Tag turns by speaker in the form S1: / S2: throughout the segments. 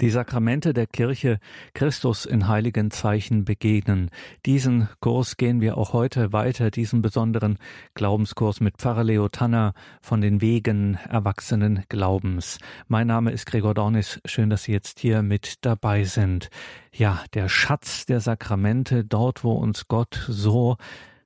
S1: Die Sakramente der Kirche Christus in heiligen Zeichen begegnen. Diesen Kurs gehen wir auch heute weiter, diesen besonderen Glaubenskurs mit Pfarrer Leo Tanner von den Wegen erwachsenen Glaubens. Mein Name ist Gregor Dornis. Schön, dass Sie jetzt hier mit dabei sind. Ja, der Schatz der Sakramente, dort, wo uns Gott so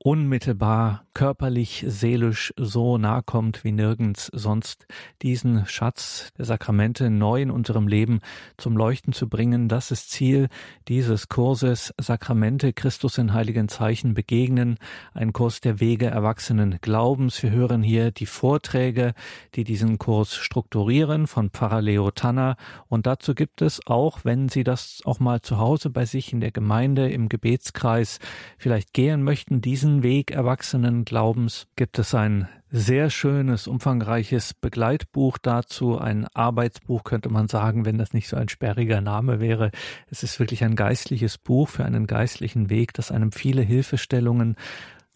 S1: unmittelbar körperlich, seelisch so nahe kommt wie nirgends sonst, diesen Schatz der Sakramente neu in unserem Leben zum Leuchten zu bringen. Das ist Ziel dieses Kurses Sakramente Christus in heiligen Zeichen begegnen, ein Kurs der Wege erwachsenen Glaubens. Wir hören hier die Vorträge, die diesen Kurs strukturieren von Pfarrer Leo Tanner und dazu gibt es auch, wenn Sie das auch mal zu Hause bei sich in der Gemeinde im Gebetskreis vielleicht gehen möchten, diesen Weg erwachsenen Glaubens gibt es ein sehr schönes, umfangreiches Begleitbuch dazu, ein Arbeitsbuch könnte man sagen, wenn das nicht so ein sperriger Name wäre. Es ist wirklich ein geistliches Buch für einen geistlichen Weg, das einem viele Hilfestellungen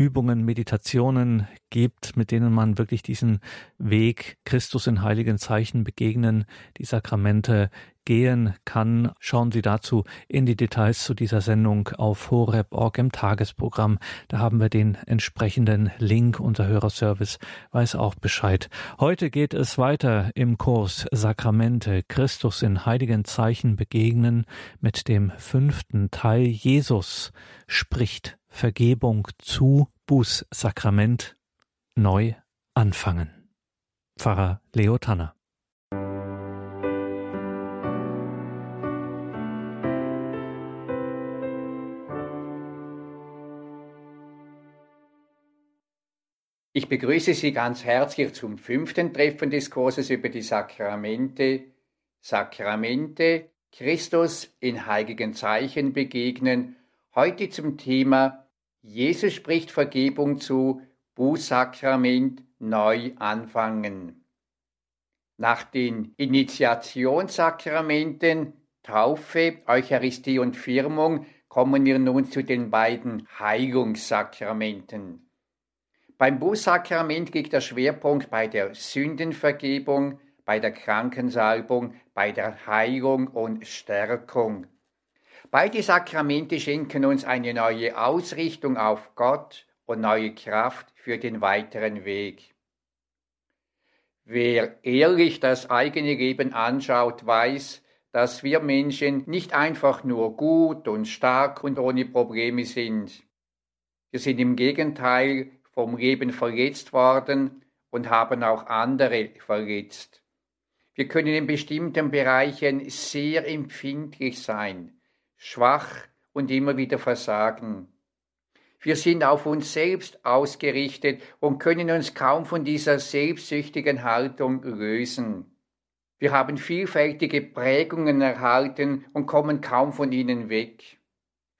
S1: Übungen, Meditationen gibt, mit denen man wirklich diesen Weg Christus in heiligen Zeichen begegnen, die Sakramente gehen kann. Schauen Sie dazu in die Details zu dieser Sendung auf horeb.org im Tagesprogramm. Da haben wir den entsprechenden Link. Unser Hörerservice weiß auch Bescheid. Heute geht es weiter im Kurs Sakramente Christus in heiligen Zeichen begegnen mit dem fünften Teil Jesus spricht Vergebung zu Bußsakrament neu anfangen. Pfarrer Leo Tanner.
S2: Ich begrüße Sie ganz herzlich zum fünften Treffen des Kurses über die Sakramente. Sakramente, Christus in heiligen Zeichen begegnen Heute zum Thema Jesus spricht Vergebung zu, Bußsakrament neu anfangen. Nach den Initiationssakramenten Taufe, Eucharistie und Firmung kommen wir nun zu den beiden Heilungssakramenten. Beim Bußsakrament liegt der Schwerpunkt bei der Sündenvergebung, bei der Krankensalbung, bei der Heilung und Stärkung. Beide Sakramente schenken uns eine neue Ausrichtung auf Gott und neue Kraft für den weiteren Weg. Wer ehrlich das eigene Leben anschaut, weiß, dass wir Menschen nicht einfach nur gut und stark und ohne Probleme sind. Wir sind im Gegenteil vom Leben verletzt worden und haben auch andere verletzt. Wir können in bestimmten Bereichen sehr empfindlich sein schwach und immer wieder versagen. Wir sind auf uns selbst ausgerichtet und können uns kaum von dieser selbstsüchtigen Haltung lösen. Wir haben vielfältige Prägungen erhalten und kommen kaum von ihnen weg.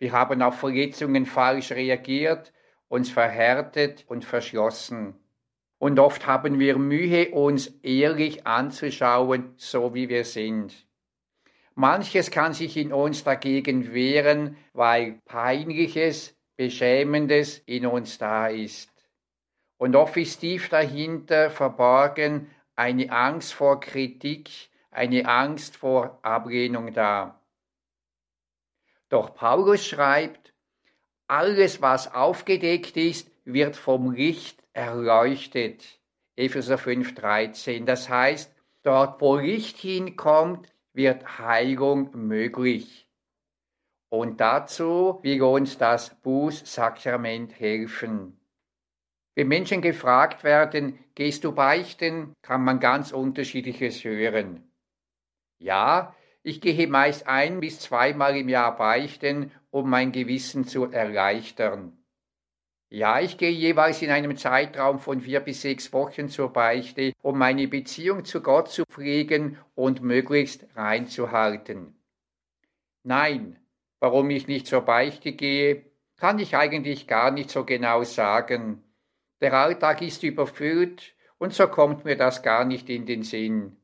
S2: Wir haben auf Verletzungen falsch reagiert, uns verhärtet und verschlossen. Und oft haben wir Mühe, uns ehrlich anzuschauen, so wie wir sind. Manches kann sich in uns dagegen wehren, weil peinliches, beschämendes in uns da ist. Und oft ist tief dahinter verborgen eine Angst vor Kritik, eine Angst vor Ablehnung da. Doch Paulus schreibt, alles, was aufgedeckt ist, wird vom Licht erleuchtet. Epheser 5,13. Das heißt, dort, wo Licht hinkommt, wird Heilung möglich. Und dazu will uns das Bußsakrament helfen. Wenn Menschen gefragt werden, gehst du beichten, kann man ganz unterschiedliches hören. Ja, ich gehe meist ein bis zweimal im Jahr beichten, um mein Gewissen zu erleichtern. Ja, ich gehe jeweils in einem Zeitraum von vier bis sechs Wochen zur Beichte, um meine Beziehung zu Gott zu pflegen und möglichst reinzuhalten. Nein, warum ich nicht zur Beichte gehe, kann ich eigentlich gar nicht so genau sagen. Der Alltag ist überfüllt und so kommt mir das gar nicht in den Sinn.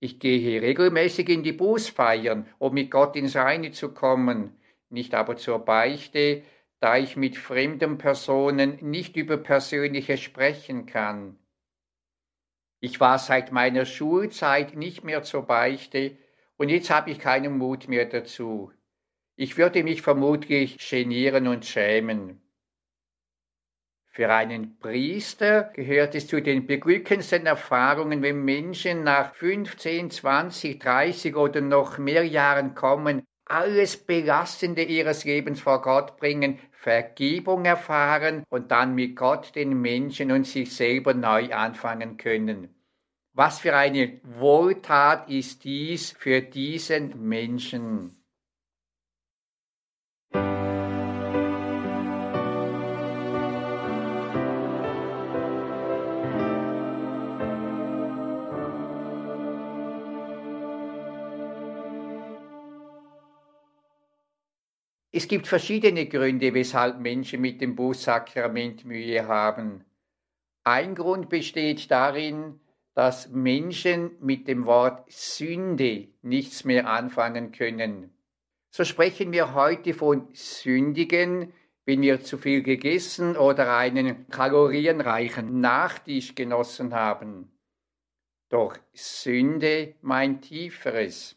S2: Ich gehe regelmäßig in die Bußfeiern, um mit Gott ins Reine zu kommen, nicht aber zur Beichte, da ich mit fremden Personen nicht über Persönliches sprechen kann. Ich war seit meiner Schulzeit nicht mehr zur Beichte und jetzt habe ich keinen Mut mehr dazu. Ich würde mich vermutlich genieren und schämen. Für einen Priester gehört es zu den beglückendsten Erfahrungen, wenn Menschen nach 15, 20, 30 oder noch mehr Jahren kommen, alles Belastende ihres Lebens vor Gott bringen, Vergebung erfahren und dann mit Gott, den Menschen und sich selber neu anfangen können. Was für eine Wohltat ist dies für diesen Menschen. Es gibt verschiedene Gründe, weshalb Menschen mit dem Bußsakrament Mühe haben. Ein Grund besteht darin, dass Menschen mit dem Wort Sünde nichts mehr anfangen können. So sprechen wir heute von Sündigen, wenn wir zu viel gegessen oder einen kalorienreichen Nachtisch genossen haben. Doch Sünde meint Tieferes.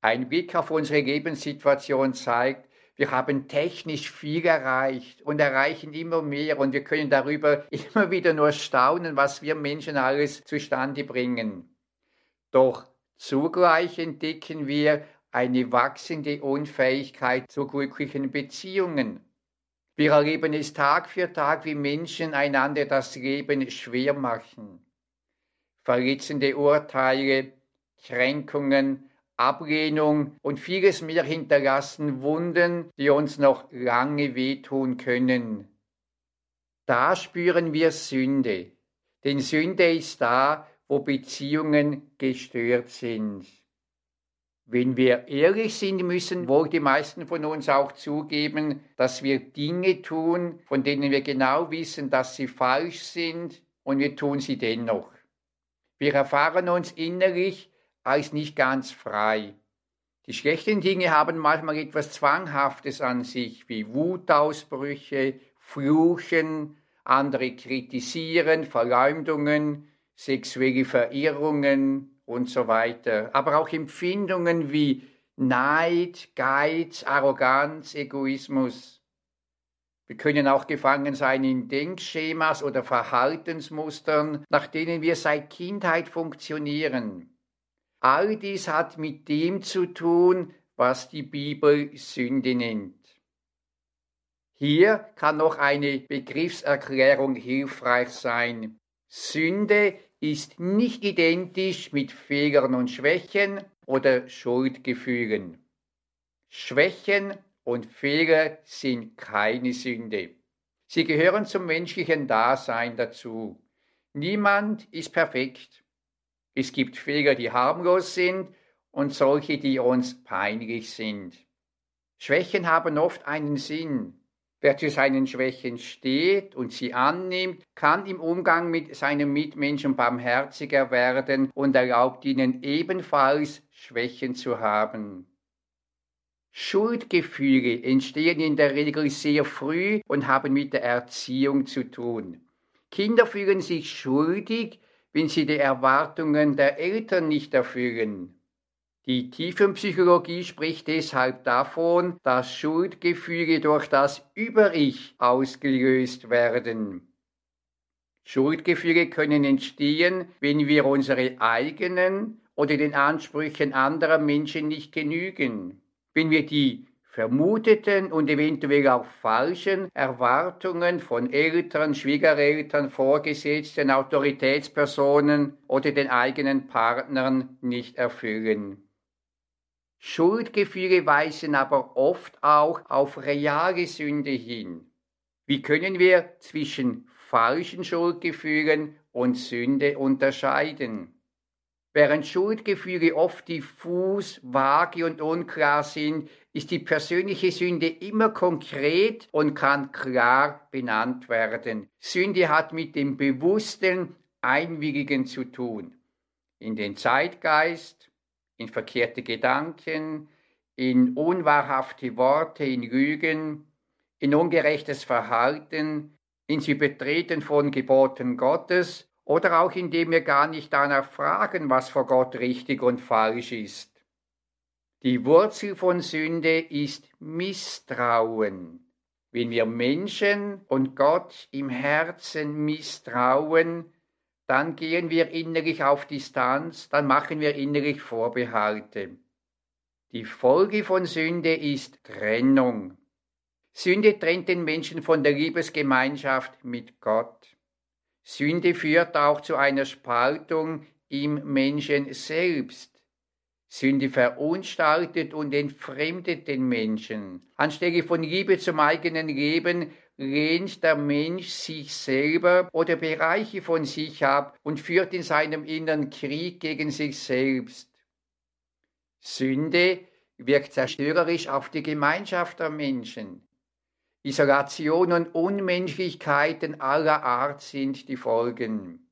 S2: Ein Blick auf unsere Lebenssituation zeigt, wir haben technisch viel erreicht und erreichen immer mehr und wir können darüber immer wieder nur staunen, was wir Menschen alles zustande bringen. Doch zugleich entdecken wir eine wachsende Unfähigkeit zu glücklichen Beziehungen. Wir erleben es Tag für Tag, wie Menschen einander das Leben schwer machen. Verletzende Urteile, Kränkungen, Ablehnung und vieles mehr hinterlassen Wunden, die uns noch lange wehtun können. Da spüren wir Sünde, denn Sünde ist da, wo Beziehungen gestört sind. Wenn wir ehrlich sind, müssen wohl die meisten von uns auch zugeben, dass wir Dinge tun, von denen wir genau wissen, dass sie falsch sind, und wir tun sie dennoch. Wir erfahren uns innerlich als nicht ganz frei. Die schlechten Dinge haben manchmal etwas Zwanghaftes an sich, wie Wutausbrüche, Fluchen, andere kritisieren, Verleumdungen, sexuelle Verirrungen und so weiter. Aber auch Empfindungen wie Neid, Geiz, Arroganz, Egoismus. Wir können auch gefangen sein in Denkschemas oder Verhaltensmustern, nach denen wir seit Kindheit funktionieren. All dies hat mit dem zu tun, was die Bibel Sünde nennt. Hier kann noch eine Begriffserklärung hilfreich sein. Sünde ist nicht identisch mit Fehlern und Schwächen oder Schuldgefühlen. Schwächen und Fehler sind keine Sünde. Sie gehören zum menschlichen Dasein dazu. Niemand ist perfekt. Es gibt Fehler, die harmlos sind und solche, die uns peinlich sind. Schwächen haben oft einen Sinn. Wer zu seinen Schwächen steht und sie annimmt, kann im Umgang mit seinen Mitmenschen barmherziger werden und erlaubt ihnen ebenfalls Schwächen zu haben. Schuldgefühle entstehen in der Regel sehr früh und haben mit der Erziehung zu tun. Kinder fühlen sich schuldig, wenn sie die Erwartungen der Eltern nicht erfüllen. Die Tiefenpsychologie spricht deshalb davon, dass Schuldgefühle durch das Über-Ich ausgelöst werden. Schuldgefühle können entstehen, wenn wir unsere eigenen oder den Ansprüchen anderer Menschen nicht genügen, wenn wir die vermuteten und eventuell auch falschen Erwartungen von Eltern, Schwiegereltern, Vorgesetzten, Autoritätspersonen oder den eigenen Partnern nicht erfüllen. Schuldgefühle weisen aber oft auch auf reale Sünde hin. Wie können wir zwischen falschen Schuldgefühlen und Sünde unterscheiden? Während Schuldgefühle oft diffus, vage und unklar sind, ist die persönliche Sünde immer konkret und kann klar benannt werden. Sünde hat mit dem bewussten Einwilligen zu tun. In den Zeitgeist, in verkehrte Gedanken, in unwahrhafte Worte, in Lügen, in ungerechtes Verhalten, ins Übertreten von Geboten Gottes oder auch indem wir gar nicht danach fragen, was vor Gott richtig und falsch ist. Die Wurzel von Sünde ist Misstrauen. Wenn wir Menschen und Gott im Herzen misstrauen, dann gehen wir innerlich auf Distanz, dann machen wir innerlich Vorbehalte. Die Folge von Sünde ist Trennung. Sünde trennt den Menschen von der Liebesgemeinschaft mit Gott. Sünde führt auch zu einer Spaltung im Menschen selbst. Sünde verunstaltet und entfremdet den Menschen. Anstelle von Liebe zum eigenen Leben lehnt der Mensch sich selber oder Bereiche von sich ab und führt in seinem Innern Krieg gegen sich selbst. Sünde wirkt zerstörerisch auf die Gemeinschaft der Menschen. Isolation und Unmenschlichkeiten aller Art sind die Folgen.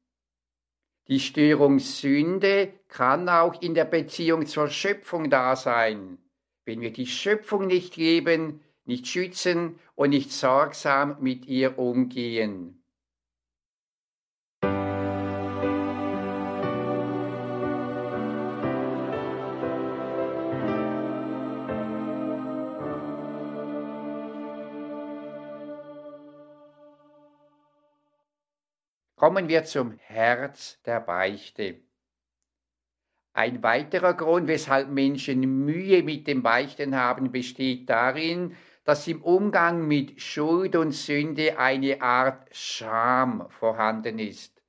S2: Die Störung Sünde kann auch in der Beziehung zur Schöpfung da sein. Wenn wir die Schöpfung nicht leben, nicht schützen und nicht sorgsam mit ihr umgehen. Kommen wir zum Herz der Beichte. Ein weiterer Grund, weshalb Menschen Mühe mit dem Beichten haben, besteht darin, dass im Umgang mit Schuld und Sünde eine Art Scham vorhanden ist.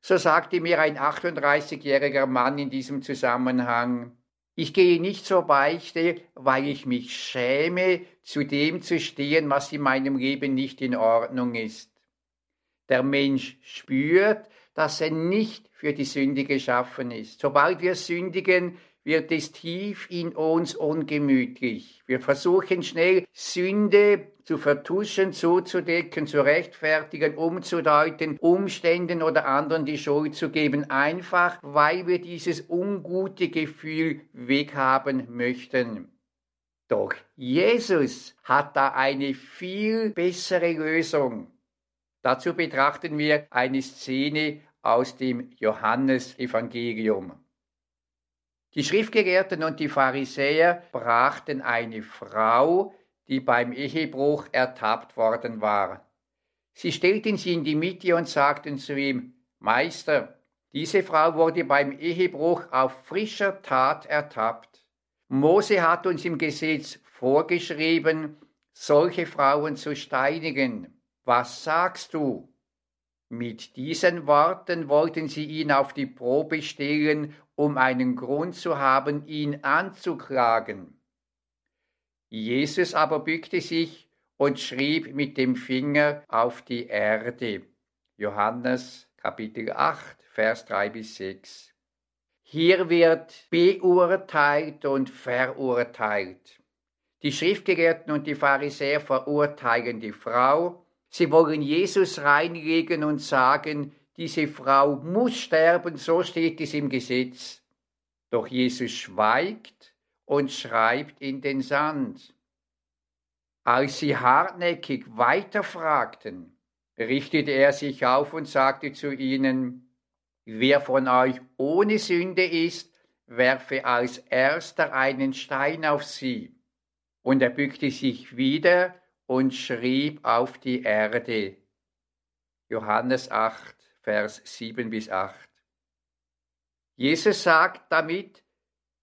S2: So sagte mir ein 38-jähriger Mann in diesem Zusammenhang, ich gehe nicht zur Beichte, weil ich mich schäme, zu dem zu stehen, was in meinem Leben nicht in Ordnung ist. Der Mensch spürt, dass er nicht für die Sünde geschaffen ist. Sobald wir sündigen, wird es tief in uns ungemütlich. Wir versuchen schnell, Sünde zu vertuschen, zuzudecken, zu rechtfertigen, umzudeuten, Umständen oder anderen die Schuld zu geben, einfach weil wir dieses ungute Gefühl weghaben möchten. Doch Jesus hat da eine viel bessere Lösung. Dazu betrachten wir eine Szene aus dem Johannesevangelium. Die Schriftgelehrten und die Pharisäer brachten eine Frau, die beim Ehebruch ertappt worden war. Sie stellten sie in die Mitte und sagten zu ihm, Meister, diese Frau wurde beim Ehebruch auf frischer Tat ertappt. Mose hat uns im Gesetz vorgeschrieben, solche Frauen zu steinigen. Was sagst du? Mit diesen Worten wollten sie ihn auf die Probe stellen, um einen Grund zu haben, ihn anzuklagen. Jesus aber bückte sich und schrieb mit dem Finger auf die Erde. Johannes Kapitel 8, Vers 3 bis 6. Hier wird beurteilt und verurteilt. Die Schriftgelehrten und die Pharisäer verurteilen die Frau, Sie wollen Jesus reinlegen und sagen, diese Frau muss sterben, so steht es im Gesetz. Doch Jesus schweigt und schreibt in den Sand. Als sie hartnäckig weiterfragten, richtete er sich auf und sagte zu ihnen, Wer von euch ohne Sünde ist, werfe als erster einen Stein auf sie. Und er bückte sich wieder und schrieb auf die Erde. Johannes 8, Vers 7 bis 8. Jesus sagt damit,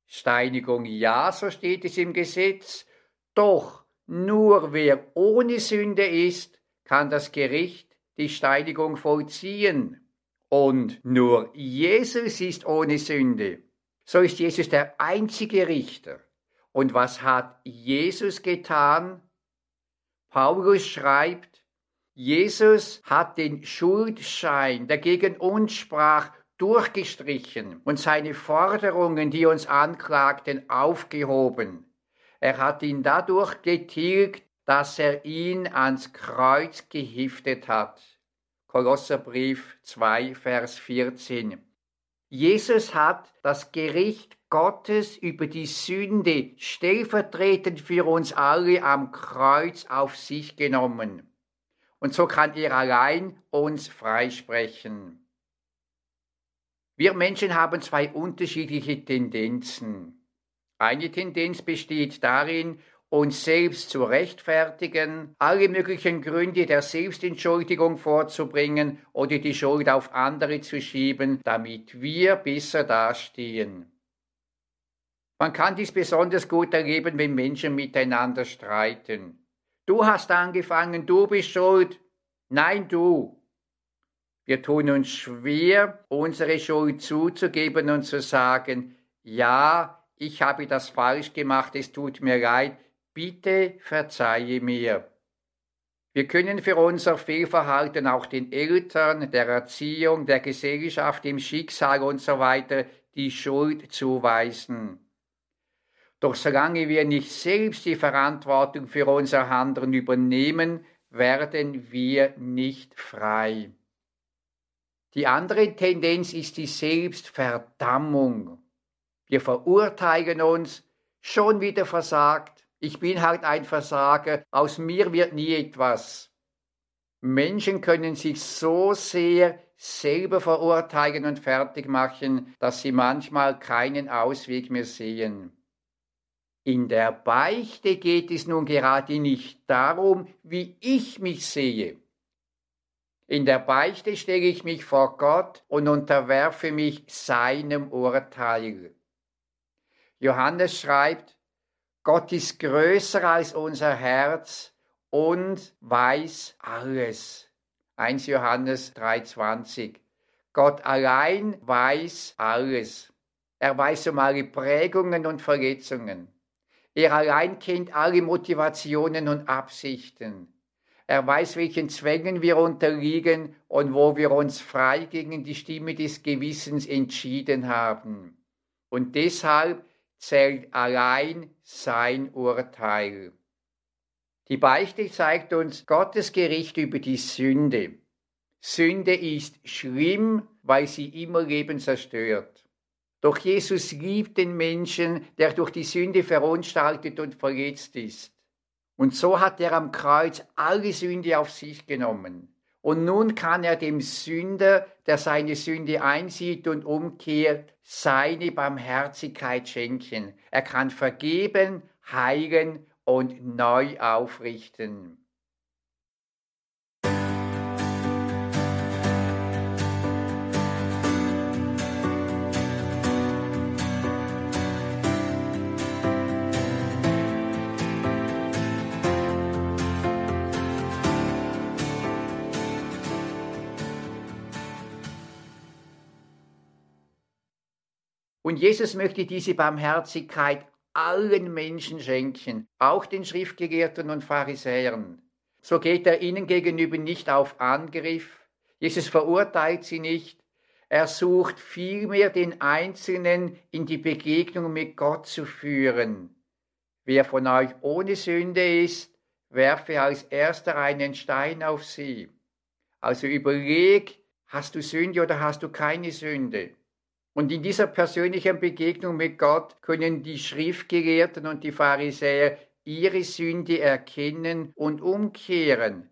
S2: Steinigung ja, so steht es im Gesetz, doch nur wer ohne Sünde ist, kann das Gericht die Steinigung vollziehen. Und nur Jesus ist ohne Sünde. So ist Jesus der einzige Richter. Und was hat Jesus getan? Paulus schreibt, Jesus hat den Schuldschein, der gegen uns sprach, durchgestrichen und seine Forderungen, die uns anklagten, aufgehoben. Er hat ihn dadurch getilgt, dass er ihn ans Kreuz gehiftet hat. Kolosserbrief 2, Vers 14. Jesus hat das Gericht Gottes über die Sünde stellvertretend für uns alle am Kreuz auf sich genommen. Und so kann er allein uns freisprechen. Wir Menschen haben zwei unterschiedliche Tendenzen. Eine Tendenz besteht darin, uns selbst zu rechtfertigen, alle möglichen Gründe der Selbstentschuldigung vorzubringen oder die Schuld auf andere zu schieben, damit wir besser dastehen. Man kann dies besonders gut erleben, wenn Menschen miteinander streiten. Du hast angefangen, du bist schuld. Nein, du. Wir tun uns schwer, unsere Schuld zuzugeben und zu sagen, ja, ich habe das falsch gemacht, es tut mir leid, bitte verzeihe mir. Wir können für unser Fehlverhalten auch den Eltern, der Erziehung, der Gesellschaft, dem Schicksal und so die Schuld zuweisen. Doch solange wir nicht selbst die Verantwortung für unser Handeln übernehmen, werden wir nicht frei. Die andere Tendenz ist die Selbstverdammung. Wir verurteilen uns, schon wieder versagt, ich bin halt ein Versager, aus mir wird nie etwas. Menschen können sich so sehr selber verurteilen und fertig machen, dass sie manchmal keinen Ausweg mehr sehen. In der Beichte geht es nun gerade nicht darum, wie ich mich sehe. In der Beichte stelle ich mich vor Gott und unterwerfe mich seinem Urteil. Johannes schreibt, Gott ist größer als unser Herz und weiß alles. 1 Johannes 3:20. Gott allein weiß alles. Er weiß um alle Prägungen und Verletzungen. Er allein kennt alle Motivationen und Absichten. Er weiß, welchen Zwängen wir unterliegen und wo wir uns frei gegen die Stimme des Gewissens entschieden haben. Und deshalb zählt allein sein Urteil. Die Beichte zeigt uns Gottes Gericht über die Sünde. Sünde ist schlimm, weil sie immer Leben zerstört. Doch Jesus liebt den Menschen, der durch die Sünde verunstaltet und verletzt ist. Und so hat er am Kreuz alle Sünde auf sich genommen. Und nun kann er dem Sünder, der seine Sünde einsieht und umkehrt, seine Barmherzigkeit schenken. Er kann vergeben, heilen und neu aufrichten. Und Jesus möchte diese Barmherzigkeit allen Menschen schenken, auch den Schriftgelehrten und Pharisäern. So geht er ihnen gegenüber nicht auf Angriff. Jesus verurteilt sie nicht. Er sucht vielmehr den Einzelnen in die Begegnung mit Gott zu führen. Wer von euch ohne Sünde ist, werfe als erster einen Stein auf sie. Also überleg, hast du Sünde oder hast du keine Sünde? Und in dieser persönlichen Begegnung mit Gott können die Schriftgelehrten und die Pharisäer ihre Sünde erkennen und umkehren.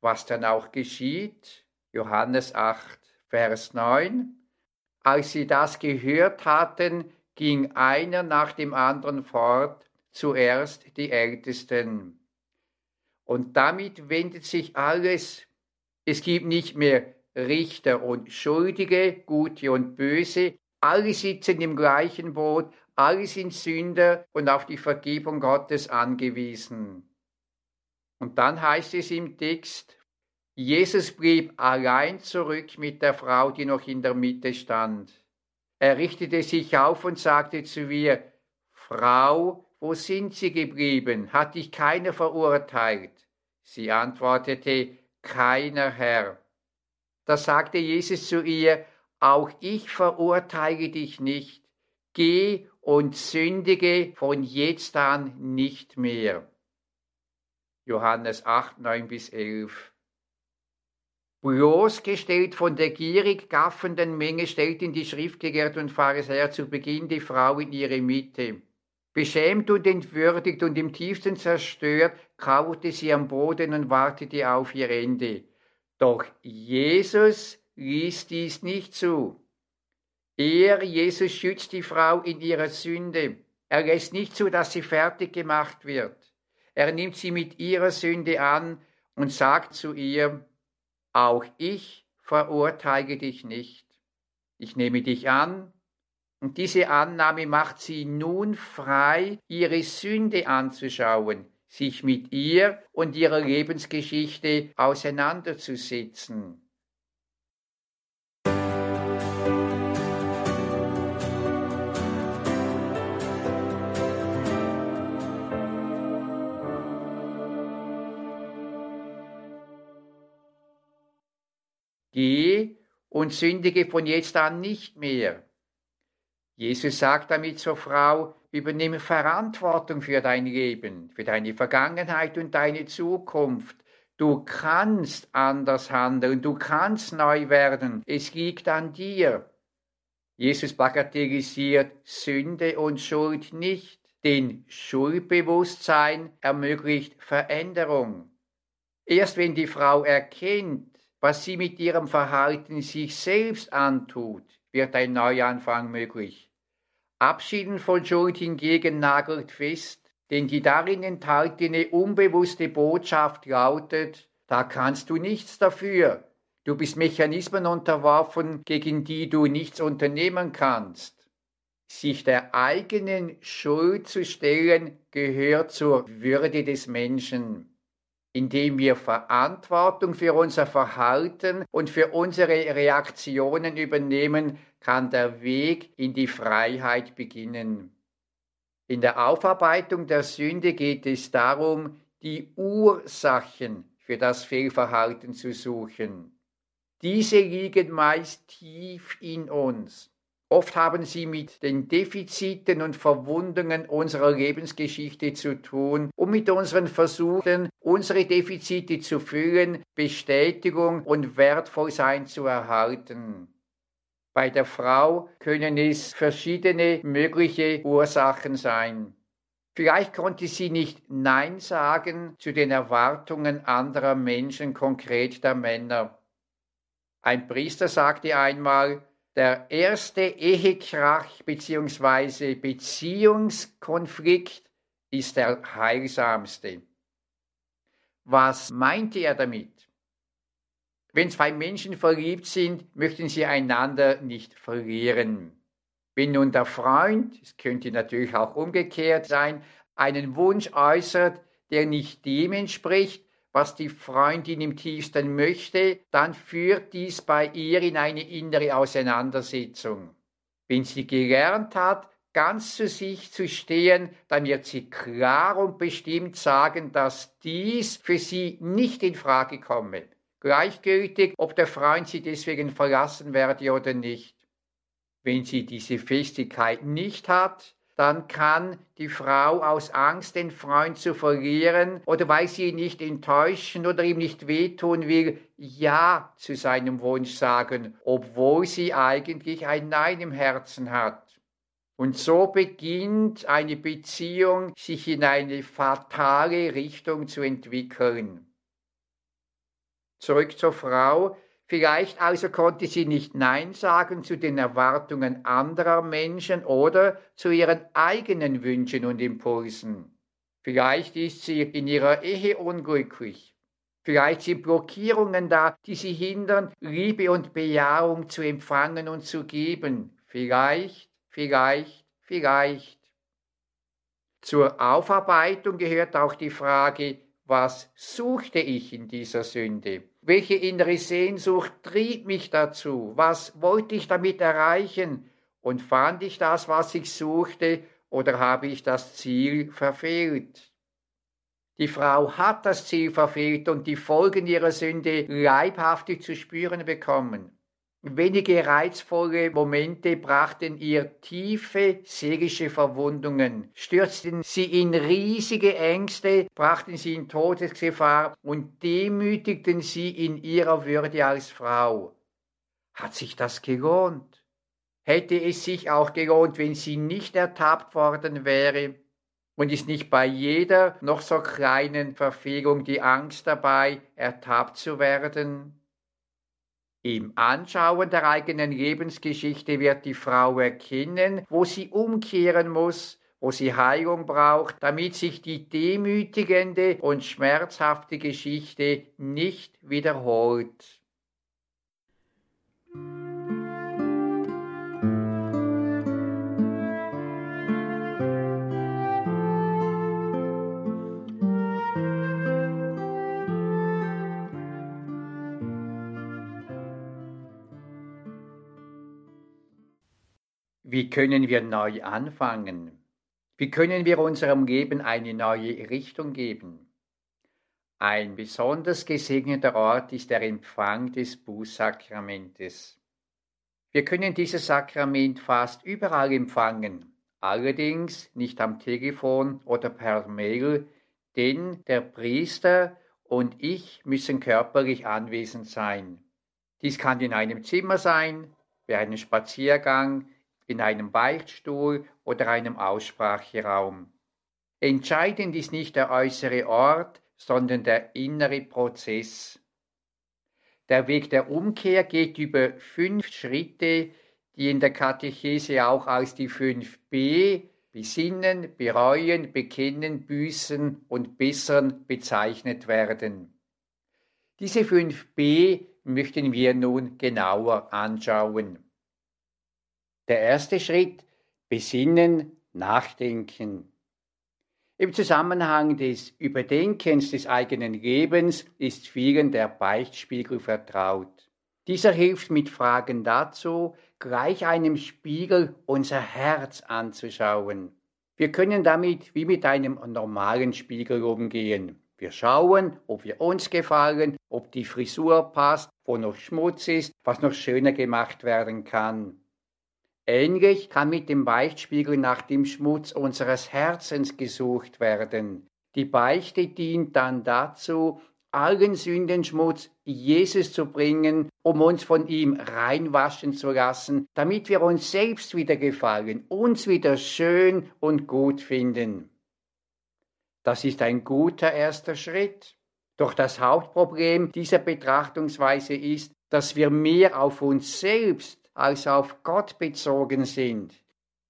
S2: Was dann auch geschieht? Johannes 8, Vers 9. Als sie das gehört hatten, ging einer nach dem anderen fort, zuerst die Ältesten. Und damit wendet sich alles. Es gibt nicht mehr Richter und Schuldige, Gute und Böse, alle sitzen im gleichen Boot, alle sind Sünder und auf die Vergebung Gottes angewiesen. Und dann heißt es im Text, Jesus blieb allein zurück mit der Frau, die noch in der Mitte stand. Er richtete sich auf und sagte zu ihr, Frau, wo sind Sie geblieben? Hat dich keiner verurteilt? Sie antwortete, keiner Herr. Da sagte Jesus zu ihr, auch ich verurteile dich nicht, geh und sündige von jetzt an nicht mehr. Johannes 8, 9 bis 11. Bloßgestellt von der gierig gaffenden Menge stellten die Schriftgelehrten und Pharisäer zu Beginn die Frau in ihre Mitte. Beschämt und entwürdigt und im tiefsten zerstört, kauerte sie am Boden und wartete auf ihr Ende. Doch Jesus ließ dies nicht zu. Er, Jesus, schützt die Frau in ihrer Sünde. Er lässt nicht zu, dass sie fertig gemacht wird. Er nimmt sie mit ihrer Sünde an und sagt zu ihr, auch ich verurteile dich nicht. Ich nehme dich an, und diese Annahme macht sie nun frei, ihre Sünde anzuschauen, sich mit ihr und ihrer Lebensgeschichte auseinanderzusetzen. Geh und sündige von jetzt an nicht mehr. Jesus sagt damit zur Frau, übernehme Verantwortung für dein Leben, für deine Vergangenheit und deine Zukunft. Du kannst anders handeln, du kannst neu werden, es liegt an dir. Jesus bagatellisiert Sünde und Schuld nicht, denn Schuldbewusstsein ermöglicht Veränderung. Erst wenn die Frau erkennt, was sie mit ihrem Verhalten sich selbst antut, wird ein Neuanfang möglich. Abschieden von Schuld hingegen nagelt fest, denn die darin enthaltene unbewusste Botschaft lautet, da kannst du nichts dafür, du bist Mechanismen unterworfen, gegen die du nichts unternehmen kannst. Sich der eigenen Schuld zu stellen, gehört zur Würde des Menschen indem wir Verantwortung für unser Verhalten und für unsere Reaktionen übernehmen, kann der Weg in die Freiheit beginnen. In der Aufarbeitung der Sünde geht es darum, die Ursachen für das Fehlverhalten zu suchen. Diese liegen meist tief in uns. Oft haben sie mit den Defiziten und Verwundungen unserer Lebensgeschichte zu tun und mit unseren Versuchen, unsere Defizite zu füllen, Bestätigung und Wertvollsein zu erhalten. Bei der Frau können es verschiedene mögliche Ursachen sein. Vielleicht konnte sie nicht Nein sagen zu den Erwartungen anderer Menschen, konkret der Männer. Ein Priester sagte einmal, der erste Ehekrach bzw. Beziehungskonflikt ist der heilsamste. Was meinte er damit? Wenn zwei Menschen verliebt sind, möchten sie einander nicht verlieren. Wenn nun der Freund, es könnte natürlich auch umgekehrt sein, einen Wunsch äußert, der nicht dem entspricht, was die Freundin im tiefsten möchte, dann führt dies bei ihr in eine innere Auseinandersetzung. Wenn sie gelernt hat, ganz zu sich zu stehen, dann wird sie klar und bestimmt sagen, dass dies für sie nicht in Frage komme. Gleichgültig, ob der Freund sie deswegen verlassen werde oder nicht. Wenn sie diese Festigkeit nicht hat, dann kann die Frau aus Angst, den Freund zu verlieren oder weil sie ihn nicht enttäuschen oder ihm nicht wehtun will, Ja zu seinem Wunsch sagen, obwohl sie eigentlich ein Nein im Herzen hat. Und so beginnt eine Beziehung sich in eine fatale Richtung zu entwickeln. Zurück zur Frau, Vielleicht also konnte sie nicht Nein sagen zu den Erwartungen anderer Menschen oder zu ihren eigenen Wünschen und Impulsen. Vielleicht ist sie in ihrer Ehe unglücklich. Vielleicht sind Blockierungen da, die sie hindern, Liebe und Bejahung zu empfangen und zu geben. Vielleicht, vielleicht, vielleicht. Zur Aufarbeitung gehört auch die Frage, was suchte ich in dieser Sünde? Welche innere Sehnsucht trieb mich dazu? Was wollte ich damit erreichen? Und fand ich das, was ich suchte, oder habe ich das Ziel verfehlt? Die Frau hat das Ziel verfehlt und die Folgen ihrer Sünde leibhaftig zu spüren bekommen. Wenige reizvolle Momente brachten ihr tiefe seelische Verwundungen, stürzten sie in riesige Ängste, brachten sie in Todesgefahr und demütigten sie in ihrer Würde als Frau. Hat sich das gelohnt? Hätte es sich auch gelohnt, wenn sie nicht ertappt worden wäre? Und ist nicht bei jeder noch so kleinen Verfehlung die Angst dabei, ertappt zu werden? Im Anschauen der eigenen Lebensgeschichte wird die Frau erkennen, wo sie umkehren muss, wo sie Heilung braucht, damit sich die demütigende und schmerzhafte Geschichte nicht wiederholt. Wie können wir neu anfangen? Wie können wir unserem Leben eine neue Richtung geben? Ein besonders gesegneter Ort ist der Empfang des Bußsakramentes. Wir können dieses Sakrament fast überall empfangen, allerdings nicht am Telefon oder per Mail, denn der Priester und ich müssen körperlich anwesend sein. Dies kann in einem Zimmer sein, bei einem Spaziergang, in einem Beichtstuhl oder einem Ausspracheraum. Entscheidend ist nicht der äußere Ort, sondern der innere Prozess. Der Weg der Umkehr geht über fünf Schritte, die in der Katechese auch als die fünf B besinnen, bereuen, bekennen, büßen und bessern bezeichnet werden. Diese fünf B möchten wir nun genauer anschauen. Der erste Schritt, besinnen, nachdenken. Im Zusammenhang des Überdenkens des eigenen Lebens ist vielen der Beichtspiegel vertraut. Dieser hilft mit Fragen dazu, gleich einem Spiegel unser Herz anzuschauen. Wir können damit wie mit einem normalen Spiegel umgehen. Wir schauen, ob wir uns gefallen, ob die Frisur passt, wo noch Schmutz ist, was noch schöner gemacht werden kann. Ähnlich kann mit dem Beichtspiegel nach dem Schmutz unseres Herzens gesucht werden. Die Beichte dient dann dazu, allen Sündenschmutz Jesus zu bringen, um uns von ihm reinwaschen zu lassen, damit wir uns selbst wieder gefallen, uns wieder schön und gut finden. Das ist ein guter erster Schritt. Doch das Hauptproblem dieser Betrachtungsweise ist, dass wir mehr auf uns selbst als auf Gott bezogen sind.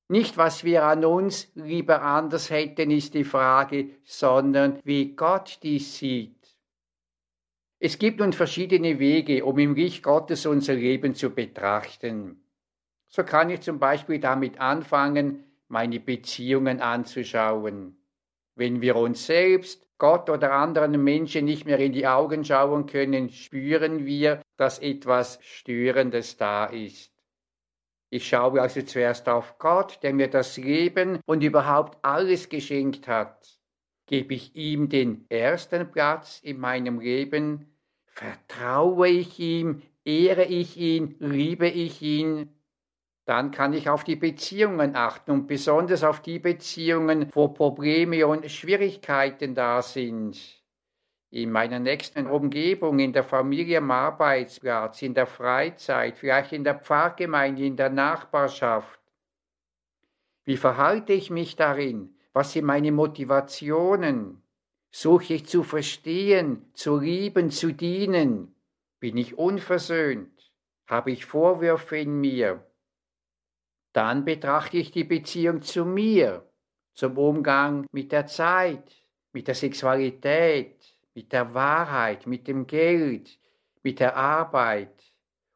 S2: Nicht, was wir an uns lieber anders hätten, ist die Frage, sondern wie Gott dies sieht. Es gibt nun verschiedene Wege, um im Licht Gottes unser Leben zu betrachten. So kann ich zum Beispiel damit anfangen, meine Beziehungen anzuschauen. Wenn wir uns selbst, Gott oder anderen Menschen nicht mehr in die Augen schauen können, spüren wir, dass etwas Störendes da ist. Ich schaue also zuerst auf Gott, der mir das Leben und überhaupt alles geschenkt hat. Gebe ich ihm den ersten Platz in meinem Leben? Vertraue ich ihm? Ehre ich ihn? Liebe ich ihn? Dann kann ich auf die Beziehungen achten und besonders auf die Beziehungen, wo Probleme und Schwierigkeiten da sind in meiner nächsten Umgebung, in der Familie am Arbeitsplatz, in der Freizeit, vielleicht in der Pfarrgemeinde, in der Nachbarschaft. Wie verhalte ich mich darin? Was sind meine Motivationen? Suche ich zu verstehen, zu lieben, zu dienen? Bin ich unversöhnt? Habe ich Vorwürfe in mir? Dann betrachte ich die Beziehung zu mir, zum Umgang mit der Zeit, mit der Sexualität, mit der Wahrheit, mit dem Geld, mit der Arbeit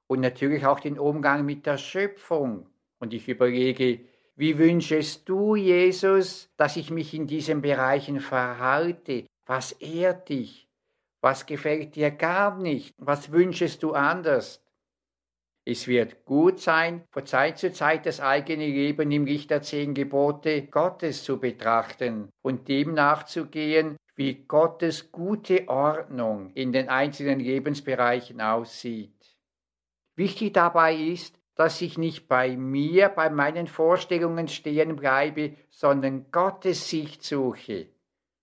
S2: und natürlich auch den Umgang mit der Schöpfung. Und ich überlege, wie wünschest du, Jesus, dass ich mich in diesen Bereichen verhalte? Was ehrt dich? Was gefällt dir gar nicht? Was wünschest du anders? Es wird gut sein, von Zeit zu Zeit das eigene Leben im Licht der zehn Gebote Gottes zu betrachten und dem nachzugehen, wie Gottes gute Ordnung in den einzelnen Lebensbereichen aussieht. Wichtig dabei ist, dass ich nicht bei mir, bei meinen Vorstellungen stehen bleibe, sondern Gottes Sicht suche.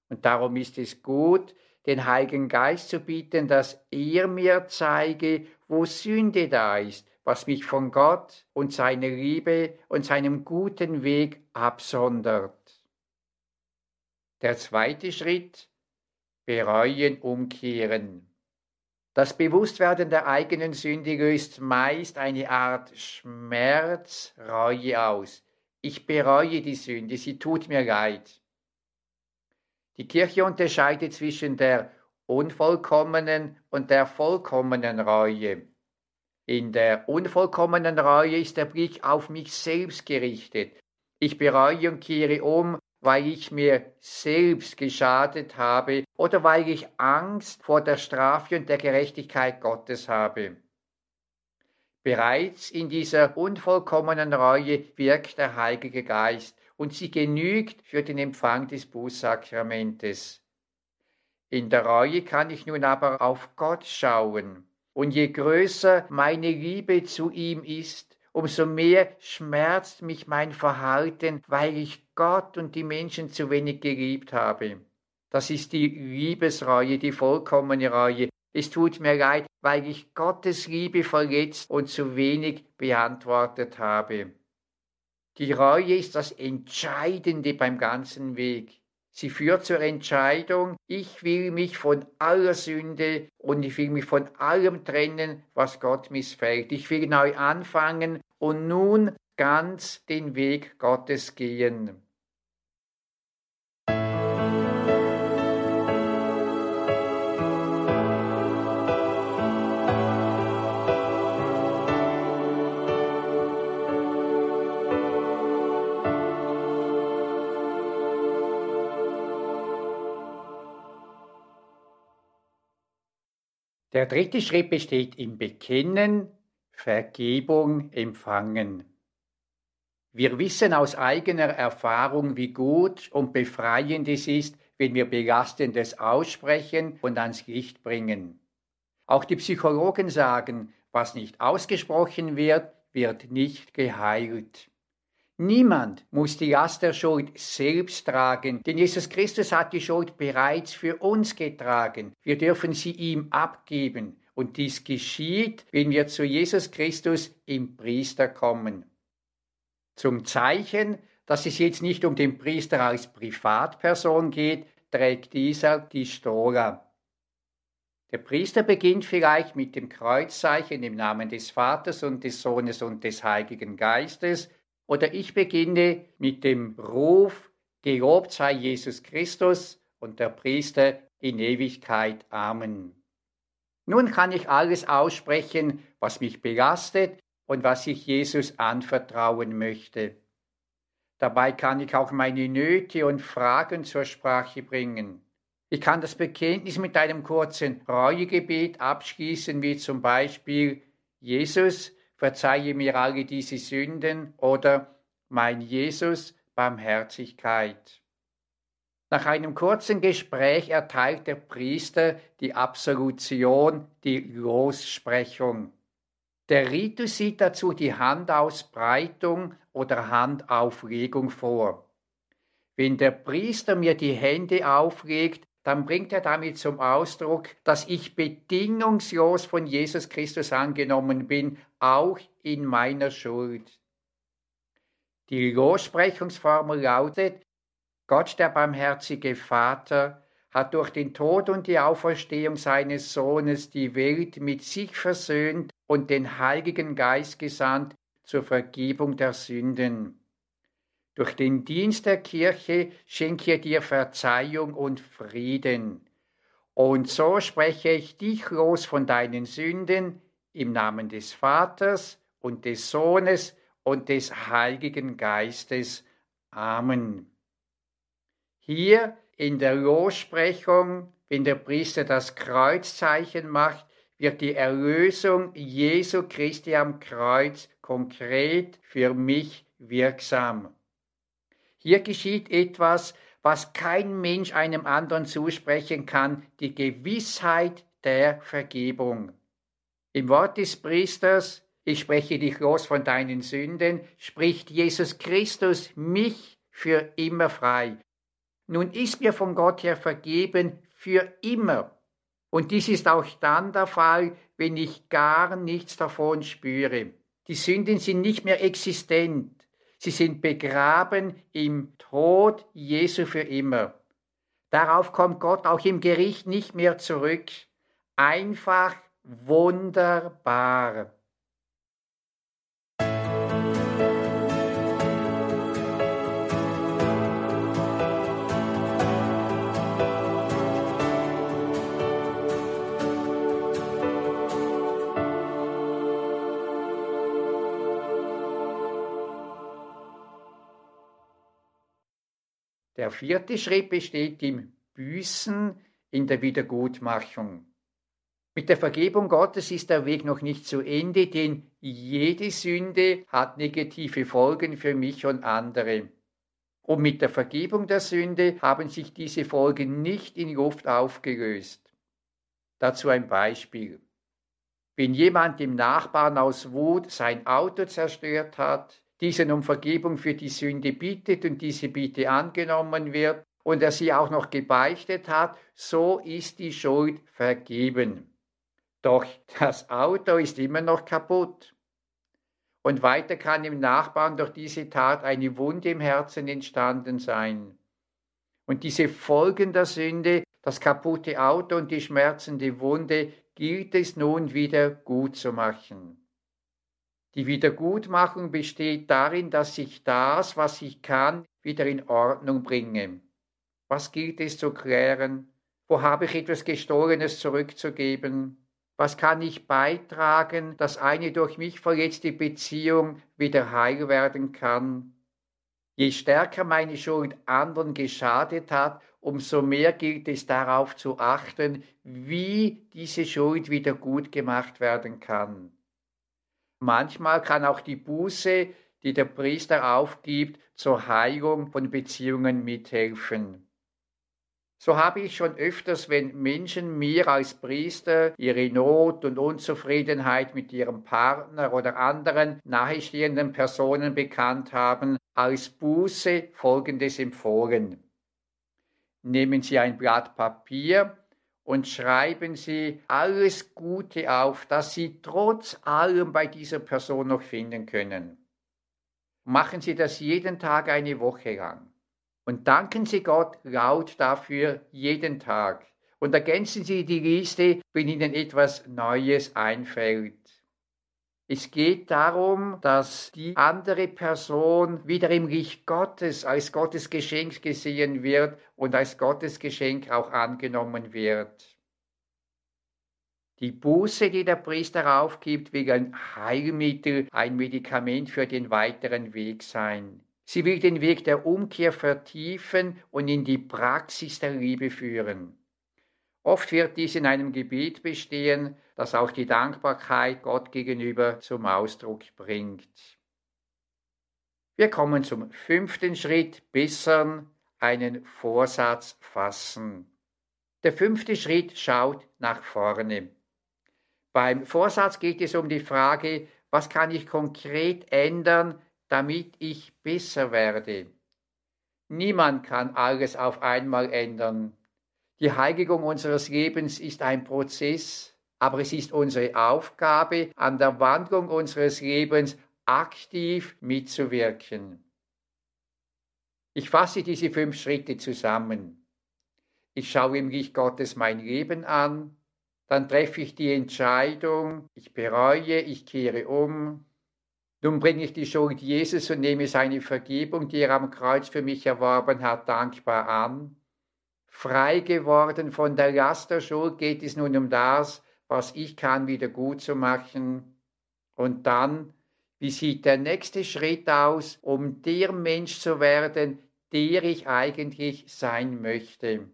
S2: Und darum ist es gut, den Heiligen Geist zu bitten, dass er mir zeige, wo Sünde da ist, was mich von Gott und seiner Liebe und seinem guten Weg absondert. Der zweite Schritt, bereuen, umkehren. Das Bewusstwerden der eigenen Sünde löst meist eine Art Schmerz, Reue aus. ich bereue die Sünde, sie tut mir leid. Die Kirche unterscheidet zwischen der unvollkommenen und der vollkommenen Reue. In der unvollkommenen Reue ist der Blick auf mich selbst gerichtet. Ich bereue und kehre um, weil ich mir selbst geschadet habe oder weil ich Angst vor der Strafe und der Gerechtigkeit Gottes habe. Bereits in dieser unvollkommenen Reue wirkt der Heilige Geist und sie genügt für den Empfang des Bußsakramentes. In der Reue kann ich nun aber auf Gott schauen, und je größer meine Liebe zu ihm ist, umso mehr schmerzt mich mein Verhalten, weil ich Gott und die Menschen zu wenig geliebt habe. Das ist die Liebesreue, die vollkommene Reue. Es tut mir leid, weil ich Gottes Liebe verletzt und zu wenig beantwortet habe. Die Reue ist das Entscheidende beim ganzen Weg. Sie führt zur Entscheidung, ich will mich von aller Sünde und ich will mich von allem trennen, was Gott missfällt. Ich will neu anfangen und nun ganz den Weg Gottes gehen. Der dritte Schritt besteht im Bekennen, Vergebung empfangen. Wir wissen aus eigener Erfahrung, wie gut und befreiend es ist, wenn wir Belastendes aussprechen und ans Licht bringen. Auch die Psychologen sagen, was nicht ausgesprochen wird, wird nicht geheilt. Niemand muss die Last der Schuld selbst tragen, denn Jesus Christus hat die Schuld bereits für uns getragen. Wir dürfen sie ihm abgeben. Und dies geschieht, wenn wir zu Jesus Christus im Priester kommen. Zum Zeichen, dass es jetzt nicht um den Priester als Privatperson geht, trägt dieser die Stola. Der Priester beginnt vielleicht mit dem Kreuzzeichen im Namen des Vaters und des Sohnes und des Heiligen Geistes oder ich beginne mit dem Ruf, gelobt sei Jesus Christus und der Priester in Ewigkeit. Amen. Nun kann ich alles aussprechen, was mich belastet und was ich Jesus anvertrauen möchte. Dabei kann ich auch meine Nöte und Fragen zur Sprache bringen. Ich kann das Bekenntnis mit einem kurzen Reuegebet abschließen, wie zum Beispiel Jesus, verzeihe mir alle diese Sünden oder mein Jesus, Barmherzigkeit. Nach einem kurzen Gespräch erteilt der Priester die Absolution, die Lossprechung. Der Ritus sieht dazu die Handausbreitung oder Handauflegung vor. Wenn der Priester mir die Hände auflegt, dann bringt er damit zum Ausdruck, dass ich bedingungslos von Jesus Christus angenommen bin, auch in meiner Schuld. Die Lossprechungsformel lautet, Gott der barmherzige Vater hat durch den Tod und die Auferstehung seines Sohnes die Welt mit sich versöhnt und den Heiligen Geist gesandt zur Vergebung der Sünden. Durch den Dienst der Kirche schenke dir Verzeihung und Frieden. Und so spreche ich dich los von deinen Sünden im Namen des Vaters und des Sohnes und des Heiligen Geistes. Amen. Hier in der Lossprechung, wenn der Priester das Kreuzzeichen macht, wird die Erlösung Jesu Christi am Kreuz konkret für mich wirksam. Hier geschieht etwas, was kein Mensch einem anderen zusprechen kann, die Gewissheit der Vergebung. Im Wort des Priesters, ich spreche dich los von deinen Sünden, spricht Jesus Christus mich für immer frei. Nun ist mir von Gott her vergeben für immer. Und dies ist auch dann der Fall, wenn ich gar nichts davon spüre. Die Sünden sind nicht mehr existent. Sie sind begraben im Tod Jesu für immer. Darauf kommt Gott auch im Gericht nicht mehr zurück. Einfach wunderbar. Der vierte Schritt besteht im Büßen in der Wiedergutmachung. Mit der Vergebung Gottes ist der Weg noch nicht zu Ende, denn jede Sünde hat negative Folgen für mich und andere. Und mit der Vergebung der Sünde haben sich diese Folgen nicht in Luft aufgelöst. Dazu ein Beispiel. Wenn jemand dem Nachbarn aus Wut sein Auto zerstört hat, diesen um Vergebung für die Sünde bittet und diese Bitte angenommen wird und er sie auch noch gebeichtet hat, so ist die Schuld vergeben. Doch das Auto ist immer noch kaputt. Und weiter kann im Nachbarn durch diese Tat eine Wunde im Herzen entstanden sein. Und diese Folgen der Sünde, das kaputte Auto und die schmerzende Wunde, gilt es nun wieder gut zu machen. Die Wiedergutmachung besteht darin, dass ich das, was ich kann, wieder in Ordnung bringe. Was gilt es zu klären? Wo habe ich etwas Gestohlenes zurückzugeben? Was kann ich beitragen, dass eine durch mich verletzte Beziehung wieder heil werden kann? Je stärker meine Schuld anderen geschadet hat, umso mehr gilt es darauf zu achten, wie diese Schuld wieder gut gemacht werden kann. Manchmal kann auch die Buße, die der Priester aufgibt, zur Heilung von Beziehungen mithelfen. So habe ich schon öfters, wenn Menschen mir als Priester ihre Not und Unzufriedenheit mit ihrem Partner oder anderen nahestehenden Personen bekannt haben, als Buße Folgendes empfohlen. Nehmen Sie ein Blatt Papier und schreiben Sie alles Gute auf, das Sie trotz allem bei dieser Person noch finden können. Machen Sie das jeden Tag eine Woche lang. Und danken Sie Gott laut dafür jeden Tag. Und ergänzen Sie die Liste, wenn Ihnen etwas Neues einfällt. Es geht darum, dass die andere Person wieder im Licht Gottes als Gottes Geschenk gesehen wird und als Gottes Geschenk auch angenommen wird. Die Buße, die der Priester aufgibt, will ein Heilmittel, ein Medikament für den weiteren Weg sein. Sie will den Weg der Umkehr vertiefen und in die Praxis der Liebe führen. Oft wird dies in einem Gebet bestehen, das auch die Dankbarkeit Gott gegenüber zum Ausdruck bringt. Wir kommen zum fünften Schritt, bessern, einen Vorsatz fassen. Der fünfte Schritt schaut nach vorne. Beim Vorsatz geht es um die Frage, was kann ich konkret ändern, damit ich besser werde. Niemand kann alles auf einmal ändern. Die Heiligung unseres Lebens ist ein Prozess, aber es ist unsere Aufgabe, an der Wandlung unseres Lebens aktiv mitzuwirken. Ich fasse diese fünf Schritte zusammen. Ich schaue im Licht Gottes mein Leben an, dann treffe ich die Entscheidung, ich bereue, ich kehre um, nun bringe ich die Schuld Jesus und nehme seine Vergebung, die er am Kreuz für mich erworben hat, dankbar an. Frei geworden von der Last der Schuld geht es nun um das, was ich kann, wieder gut zu machen. Und dann, wie sieht der nächste Schritt aus, um der Mensch zu werden, der ich eigentlich sein möchte?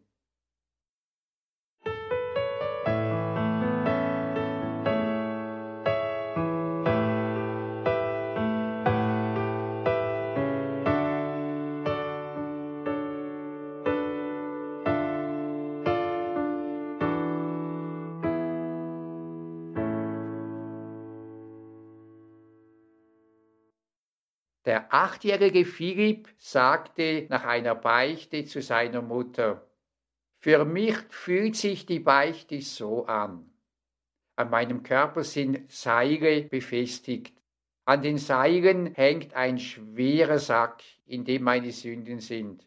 S2: Der achtjährige Philipp sagte nach einer Beichte zu seiner Mutter, für mich fühlt sich die Beichte so an. An meinem Körper sind Seile befestigt. An den Seilen hängt ein schwerer Sack, in dem meine Sünden sind.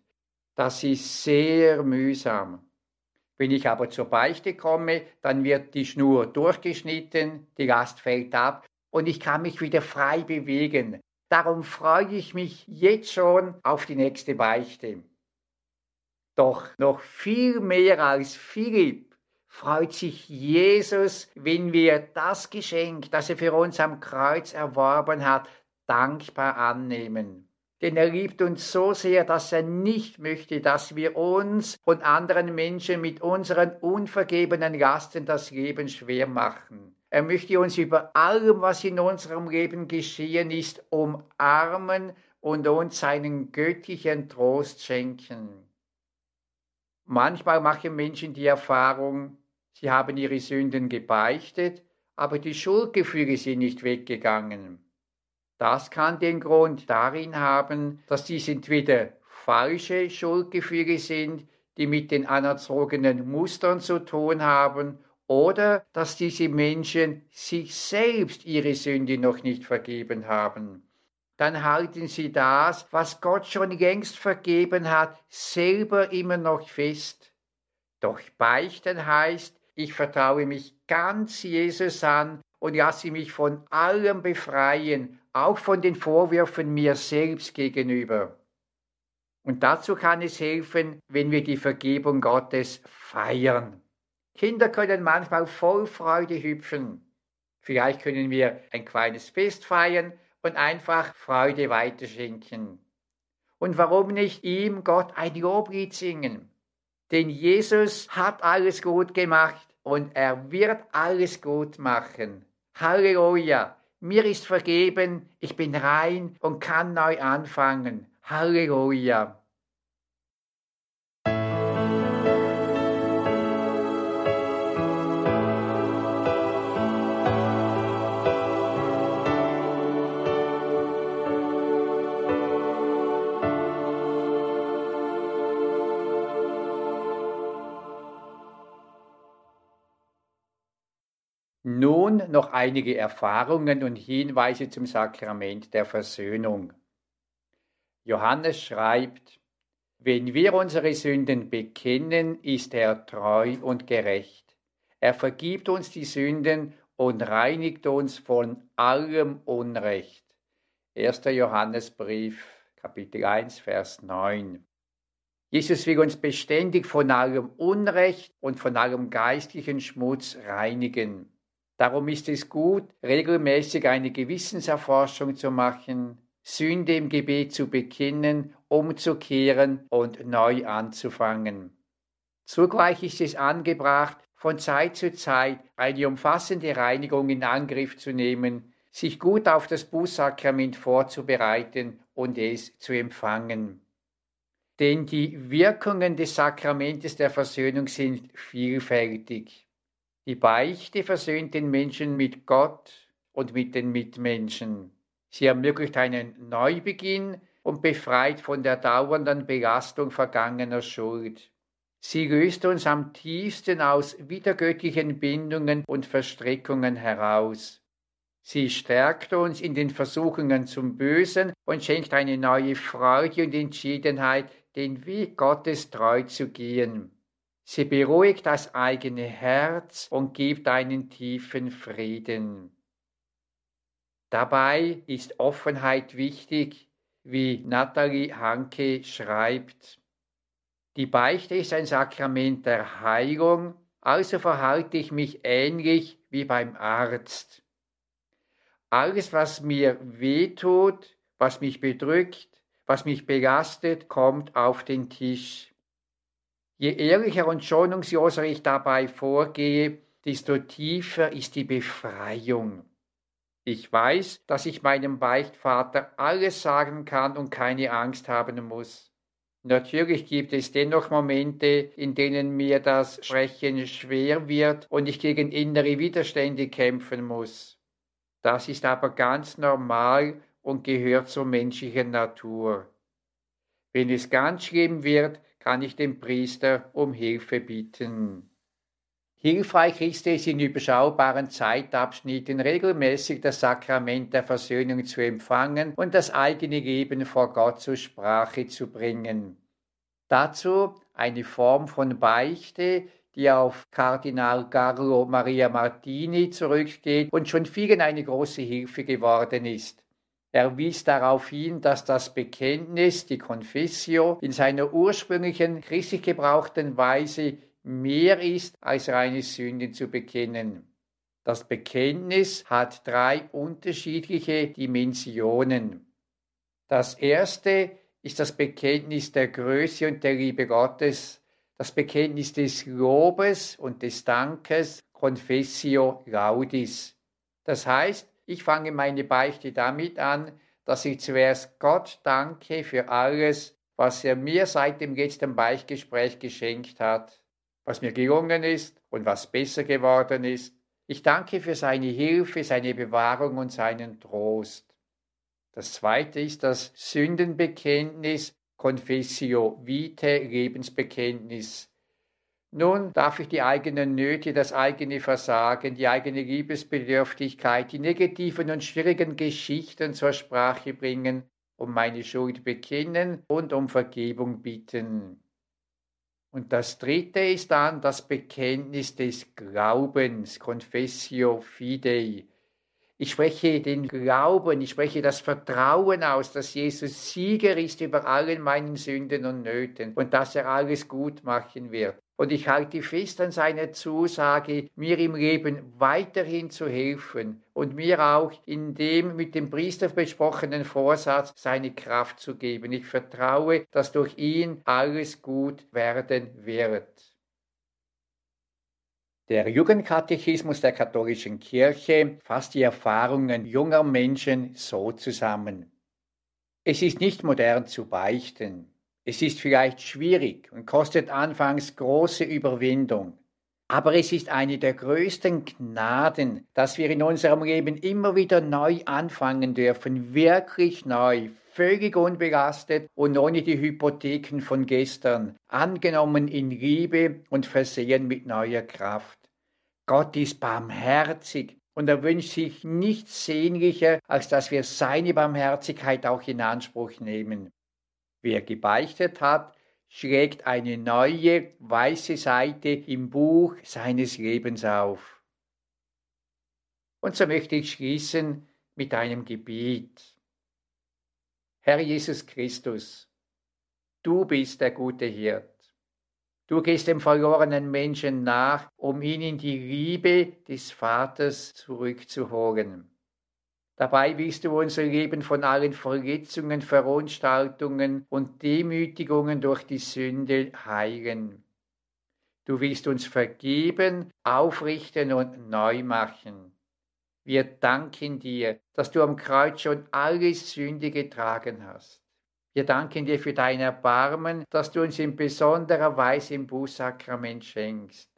S2: Das ist sehr mühsam. Wenn ich aber zur Beichte komme, dann wird die Schnur durchgeschnitten, die Last fällt ab und ich kann mich wieder frei bewegen. Darum freue ich mich jetzt schon auf die nächste Beichte. Doch noch viel mehr als Philipp freut sich Jesus, wenn wir das Geschenk, das er für uns am Kreuz erworben hat, dankbar annehmen. denn er liebt uns so sehr, dass er nicht möchte, dass wir uns und anderen Menschen mit unseren unvergebenen Lasten das Leben schwer machen. Er möchte uns über allem, was in unserem Leben geschehen ist, umarmen und uns seinen göttlichen Trost schenken. Manchmal machen Menschen die Erfahrung, sie haben ihre Sünden gebeichtet, aber die Schuldgefühle sind nicht weggegangen. Das kann den Grund darin haben, dass dies entweder falsche Schuldgefühle sind, die mit den anerzogenen Mustern zu tun haben, oder dass diese Menschen sich selbst ihre Sünde noch nicht vergeben haben. Dann halten sie das, was Gott schon längst vergeben hat, selber immer noch fest. Doch beichten heißt, ich vertraue mich ganz Jesus an und lasse mich von allem befreien, auch von den Vorwürfen mir selbst gegenüber. Und dazu kann es helfen, wenn wir die Vergebung Gottes feiern. Kinder können manchmal voll Freude hüpfen. Vielleicht können wir ein kleines Fest feiern und einfach Freude weiterschenken. Und warum nicht ihm, Gott, ein Loblied singen? Denn Jesus hat alles gut gemacht und er wird alles gut machen. Halleluja! Mir ist vergeben, ich bin rein und kann neu anfangen. Halleluja. Noch einige Erfahrungen und Hinweise zum Sakrament der Versöhnung. Johannes schreibt, wenn wir unsere Sünden bekennen, ist er treu und gerecht. Er vergibt uns die Sünden und reinigt uns von allem Unrecht. 1. Johannesbrief, Kapitel 1, Vers 9. Jesus will uns beständig von allem Unrecht und von allem geistlichen Schmutz reinigen. Darum ist es gut, regelmäßig eine Gewissenserforschung zu machen, Sünde im Gebet zu bekennen, umzukehren und neu anzufangen. Zugleich ist es angebracht, von Zeit zu Zeit eine umfassende Reinigung in Angriff zu nehmen, sich gut auf das Bußsakrament vorzubereiten und es zu empfangen. Denn die Wirkungen des Sakramentes der Versöhnung sind vielfältig. Die Beichte versöhnt den Menschen mit Gott und mit den Mitmenschen. Sie ermöglicht einen Neubeginn und befreit von der dauernden Belastung vergangener Schuld. Sie löst uns am tiefsten aus widergöttlichen Bindungen und Verstrickungen heraus. Sie stärkt uns in den Versuchungen zum Bösen und schenkt eine neue Freude und Entschiedenheit, den Weg Gottes treu zu gehen. Sie beruhigt das eigene Herz und gibt einen tiefen Frieden. Dabei ist Offenheit wichtig, wie Nathalie Hanke schreibt. Die Beichte ist ein Sakrament der Heilung, also verhalte ich mich ähnlich wie beim Arzt. Alles, was mir wehtut, was mich bedrückt, was mich belastet, kommt auf den Tisch. Je ehrlicher und schonungsloser ich dabei vorgehe, desto tiefer ist die Befreiung. Ich weiß, dass ich meinem Beichtvater alles sagen kann und keine Angst haben muss. Natürlich gibt es dennoch Momente, in denen mir das Sprechen schwer wird und ich gegen innere Widerstände kämpfen muss. Das ist aber ganz normal und gehört zur menschlichen Natur. Wenn es ganz schlimm wird, kann ich den Priester um Hilfe bitten. Hilfreich ist es, in überschaubaren Zeitabschnitten regelmäßig das Sakrament der Versöhnung zu empfangen und das eigene Leben vor Gott zur Sprache zu bringen. Dazu eine Form von Beichte, die auf Kardinal Carlo Maria Martini zurückgeht und schon vielen eine große Hilfe geworden ist. Er wies darauf hin, dass das Bekenntnis, die Confessio, in seiner ursprünglichen christlich gebrauchten Weise mehr ist, als reine Sünden zu bekennen. Das Bekenntnis hat drei unterschiedliche Dimensionen. Das erste ist das Bekenntnis der Größe und der Liebe Gottes, das Bekenntnis des Lobes und des Dankes, Confessio Laudis. Das heißt, ich fange meine Beichte damit an, dass ich zuerst Gott danke für alles, was er mir seit dem letzten Beichtgespräch geschenkt hat, was mir gelungen ist und was besser geworden ist. Ich danke für seine Hilfe, seine Bewahrung und seinen Trost. Das zweite ist das Sündenbekenntnis, Confessio Vitae, Lebensbekenntnis. Nun darf ich die eigenen Nöte, das eigene Versagen, die eigene Liebesbedürftigkeit, die negativen und schwierigen Geschichten zur Sprache bringen, um meine Schuld bekennen und um Vergebung bitten. Und das dritte ist dann das Bekenntnis des Glaubens, Confessio Fidei, ich spreche den Glauben, ich spreche das Vertrauen aus, dass Jesus Sieger ist über allen meinen Sünden und Nöten und dass er alles gut machen wird. Und ich halte fest an seiner Zusage, mir im Leben weiterhin zu helfen und mir auch in dem mit dem Priester besprochenen Vorsatz seine Kraft zu geben. Ich vertraue, dass durch ihn alles gut werden wird. Der Jugendkatechismus der katholischen Kirche fasst die Erfahrungen junger Menschen so zusammen. Es ist nicht modern zu beichten. Es ist vielleicht schwierig und kostet anfangs große Überwindung. Aber es ist eine der größten Gnaden, dass wir in unserem Leben immer wieder neu anfangen dürfen, wirklich neu, völlig unbelastet und ohne die Hypotheken von gestern, angenommen in Liebe und versehen mit neuer Kraft. Gott ist barmherzig und er wünscht sich nichts sehnlicher, als dass wir seine Barmherzigkeit auch in Anspruch nehmen. Wer gebeichtet hat, schlägt eine neue weiße Seite im Buch seines Lebens auf. Und so möchte ich schließen mit einem Gebet. Herr Jesus Christus, du bist der gute Hirt. Du gehst dem verlorenen Menschen nach, um ihn in die Liebe des Vaters zurückzuholen. Dabei willst du unser Leben von allen Verletzungen, Verunstaltungen und Demütigungen durch die Sünde heilen. Du willst uns vergeben, aufrichten und neu machen. Wir danken dir, dass du am Kreuz schon alle Sünde getragen hast. Wir danken dir für dein Erbarmen, dass du uns in besonderer Weise im Bußsakrament schenkst.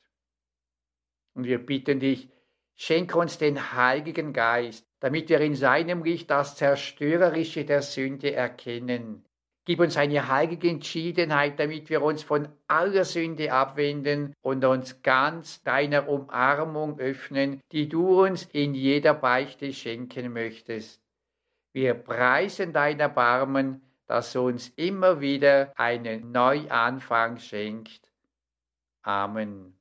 S2: Und wir bitten dich, schenk uns den Heiligen Geist, damit wir in seinem Licht das Zerstörerische der Sünde erkennen. Gib uns eine heilige Entschiedenheit, damit wir uns von aller Sünde abwenden und uns ganz deiner Umarmung öffnen, die du uns in jeder Beichte schenken möchtest. Wir preisen dein Erbarmen, das uns immer wieder einen Neuanfang schenkt. Amen.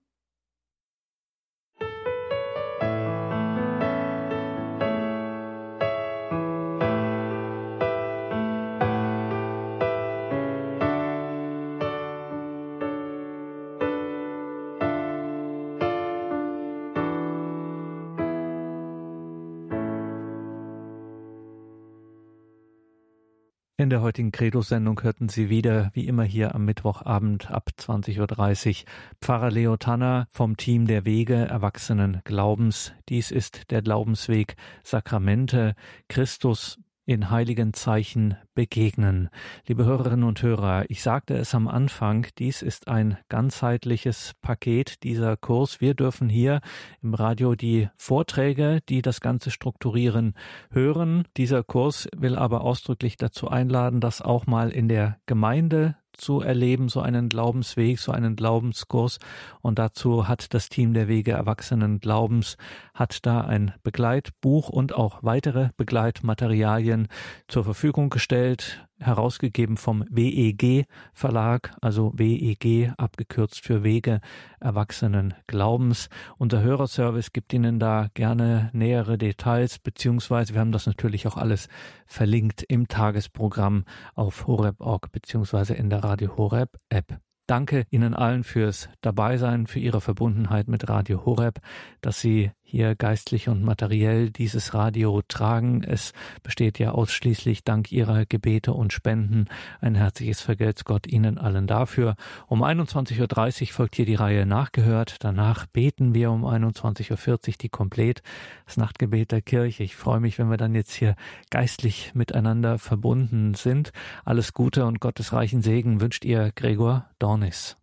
S1: In der heutigen Credo-Sendung hörten Sie wieder, wie immer hier am Mittwochabend ab 20.30 Uhr, Pfarrer Leo Tanner vom Team der Wege Erwachsenen Glaubens. Dies ist der Glaubensweg Sakramente, Christus in heiligen Zeichen begegnen. Liebe Hörerinnen und Hörer, ich sagte es am Anfang, dies ist ein ganzheitliches Paket, dieser Kurs. Wir dürfen hier im Radio die Vorträge, die das Ganze strukturieren, hören. Dieser Kurs will aber ausdrücklich dazu einladen, das auch mal in der Gemeinde zu erleben, so einen Glaubensweg, so einen Glaubenskurs. Und dazu hat das Team der Wege Erwachsenen Glaubens, hat da ein Begleitbuch und auch weitere Begleitmaterialien zur Verfügung gestellt herausgegeben vom WEG Verlag, also WEG abgekürzt für Wege Erwachsenen Glaubens. Unser Hörerservice gibt Ihnen da gerne nähere Details, beziehungsweise wir haben das natürlich auch alles verlinkt im Tagesprogramm auf horeb.org beziehungsweise in der Radio Horeb App. Danke Ihnen allen fürs Dabeisein, für Ihre Verbundenheit mit Radio Horeb, dass Sie hier geistlich und materiell dieses Radio tragen. Es besteht ja ausschließlich dank Ihrer Gebete und Spenden. Ein herzliches Vergelt's Gott Ihnen allen dafür. Um 21.30 Uhr folgt hier die Reihe Nachgehört. Danach beten wir um 21.40 Uhr die Komplett, das Nachtgebet der Kirche. Ich freue mich, wenn wir dann jetzt hier geistlich miteinander verbunden sind. Alles Gute und Gottes reichen Segen wünscht ihr Gregor Dornis.